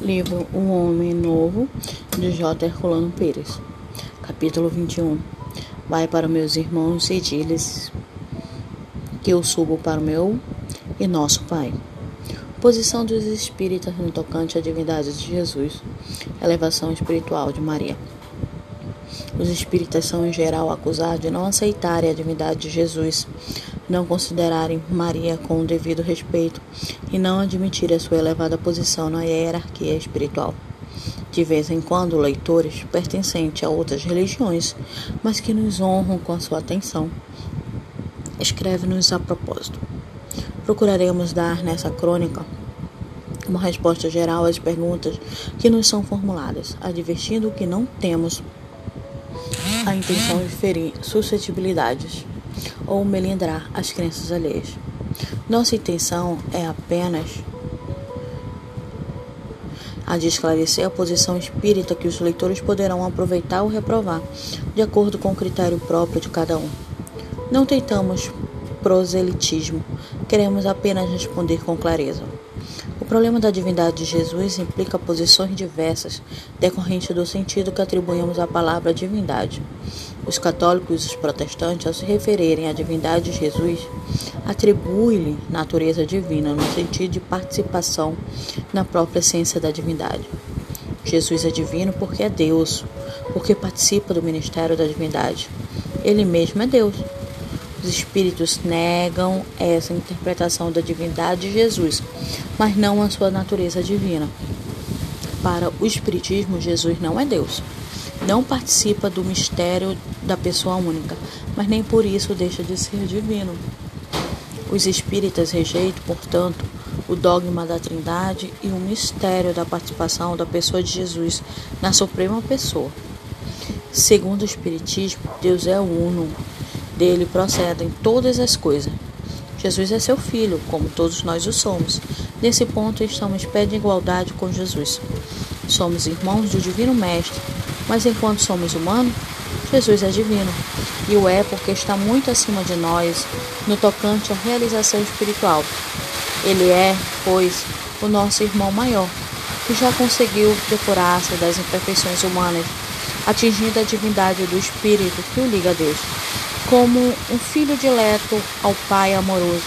Livro Um Homem Novo, de J. Herculano Pires. Capítulo 21. Vai para meus irmãos e diz-lhes que eu subo para o meu e nosso Pai. Posição dos espíritas no tocante à divindade de Jesus. Elevação espiritual de Maria. Os espíritas são em geral acusados de não aceitarem a divindade de Jesus, não considerarem Maria com o devido respeito e não admitirem a sua elevada posição na hierarquia espiritual. De vez em quando, leitores pertencentes a outras religiões, mas que nos honram com a sua atenção, escreve-nos a propósito. Procuraremos dar nessa crônica uma resposta geral às perguntas que nos são formuladas, advertindo que não temos a intenção de ferir suscetibilidades ou melindrar as crenças alheias. Nossa intenção é apenas a de esclarecer a posição espírita que os leitores poderão aproveitar ou reprovar, de acordo com o critério próprio de cada um. Não tentamos proselitismo, queremos apenas responder com clareza problema da divindade de Jesus implica posições diversas, decorrente do sentido que atribuímos à palavra divindade. Os católicos e os protestantes, ao se referirem à divindade de Jesus, atribuem-lhe natureza divina no sentido de participação na própria essência da divindade. Jesus é divino porque é Deus, porque participa do ministério da divindade. Ele mesmo é Deus. Os espíritos negam essa interpretação da divindade de Jesus, mas não a sua natureza divina. Para o Espiritismo, Jesus não é Deus. Não participa do mistério da pessoa única, mas nem por isso deixa de ser divino. Os espíritas rejeitam, portanto, o dogma da Trindade e o mistério da participação da pessoa de Jesus na suprema pessoa. Segundo o Espiritismo, Deus é uno, dele procedem todas as coisas. Jesus é seu filho, como todos nós o somos. Nesse ponto, estamos pé de igualdade com Jesus. Somos irmãos do Divino Mestre, mas enquanto somos humanos, Jesus é divino, e o é porque está muito acima de nós no tocante à realização espiritual. Ele é, pois, o nosso irmão maior, que já conseguiu depurar-se das imperfeições humanas, atingindo a divindade do Espírito que o liga a Deus. Como um filho dileto ao Pai amoroso,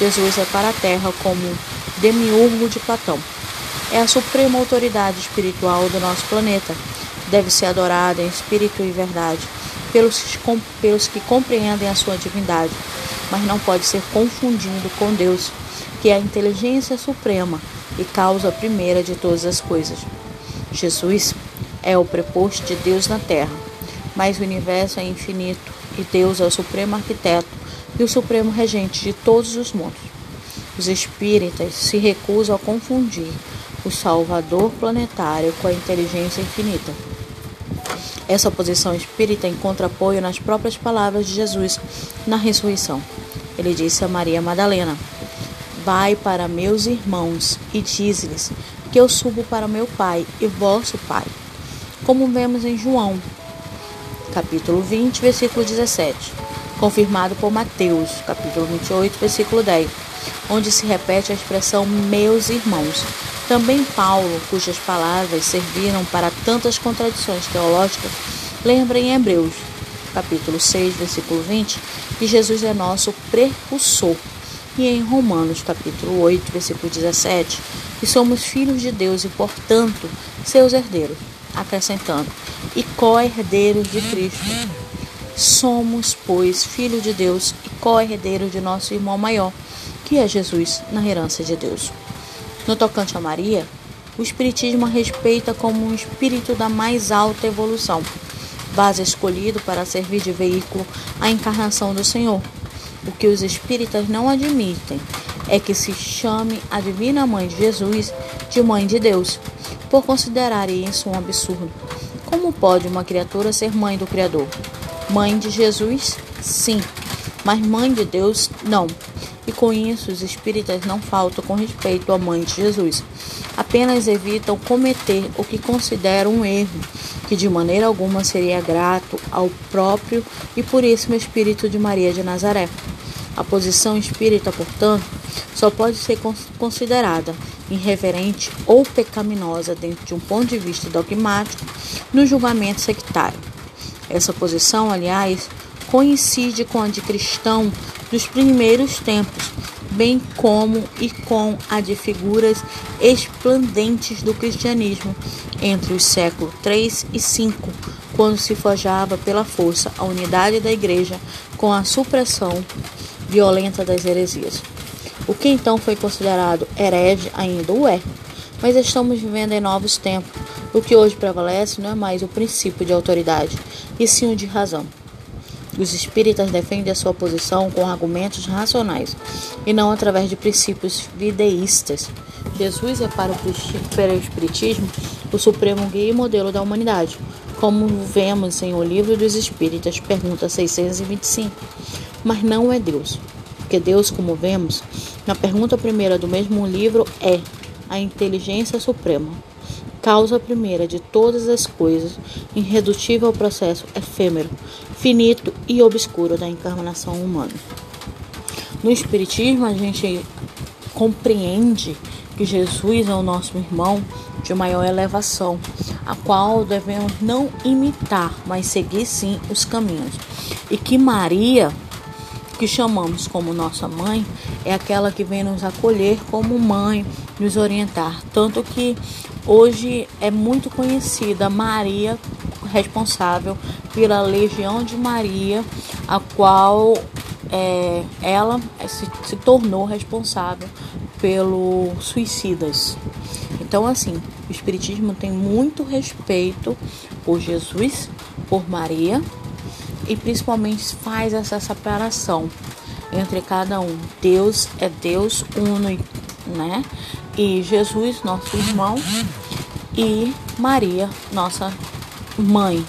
Jesus é para a terra como demiurgo de Platão. É a suprema autoridade espiritual do nosso planeta. Deve ser adorada em espírito e verdade pelos, pelos que compreendem a sua divindade, mas não pode ser confundido com Deus, que é a inteligência suprema e causa primeira de todas as coisas. Jesus é o preposto de Deus na terra, mas o universo é infinito e Deus é o supremo arquiteto e o supremo regente de todos os mundos. Os espíritas se recusam a confundir o Salvador planetário com a inteligência infinita. Essa posição espírita encontra apoio nas próprias palavras de Jesus na ressurreição. Ele disse a Maria Madalena: Vai para meus irmãos e diz-lhes que eu subo para meu Pai e vosso Pai. Como vemos em João, capítulo 20, versículo 17, confirmado por Mateus, capítulo 28, versículo 10 onde se repete a expressão meus irmãos. Também Paulo, cujas palavras serviram para tantas contradições teológicas, lembra em Hebreus, capítulo 6, versículo 20, que Jesus é nosso precursor. E em Romanos, capítulo 8, versículo 17, que somos filhos de Deus e, portanto, seus herdeiros, acrescentando, e co-herdeiros de Cristo. Somos, pois, filhos de Deus e co-herdeiros de nosso irmão maior, que é Jesus na herança de Deus. No tocante a Maria, o Espiritismo a respeita como um espírito da mais alta evolução, base escolhido para servir de veículo à encarnação do Senhor. O que os espíritas não admitem é que se chame a Divina Mãe de Jesus de Mãe de Deus, por considerarem isso um absurdo. Como pode uma criatura ser mãe do Criador? Mãe de Jesus, sim, mas mãe de Deus, não e com isso os espíritas não faltam com respeito à mãe de Jesus. Apenas evitam cometer o que consideram um erro, que de maneira alguma seria grato ao próprio e puríssimo Espírito de Maria de Nazaré. A posição espírita, portanto, só pode ser considerada irreverente ou pecaminosa dentro de um ponto de vista dogmático no julgamento sectário. Essa posição, aliás, coincide com a de cristão dos primeiros tempos, bem como e com a de figuras esplendentes do cristianismo entre os séculos 3 e 5, quando se forjava pela força a unidade da igreja com a supressão violenta das heresias. O que então foi considerado herege ainda o é, mas estamos vivendo em novos tempos. O que hoje prevalece não é mais o princípio de autoridade, e sim o de razão. Os espíritas defendem a sua posição com argumentos racionais e não através de princípios videístas. Jesus é para o Espiritismo o supremo guia e modelo da humanidade, como vemos em O Livro dos Espíritas, pergunta 625. Mas não é Deus, porque Deus, como vemos, na pergunta primeira do mesmo livro, é a inteligência suprema causa primeira de todas as coisas, irredutível ao processo efêmero, finito e obscuro da encarnação humana. No Espiritismo, a gente compreende que Jesus é o nosso irmão de maior elevação, a qual devemos não imitar, mas seguir sim os caminhos. E que Maria, que chamamos como nossa mãe, é aquela que vem nos acolher como mãe, nos orientar. Tanto que hoje é muito conhecida Maria, responsável pela Legião de Maria, a qual é, ela se, se tornou responsável pelo suicidas. Então, assim, o Espiritismo tem muito respeito por Jesus, por Maria e principalmente faz essa separação entre cada um. Deus é Deus uno, né? E Jesus, nosso irmão, e Maria, nossa mãe.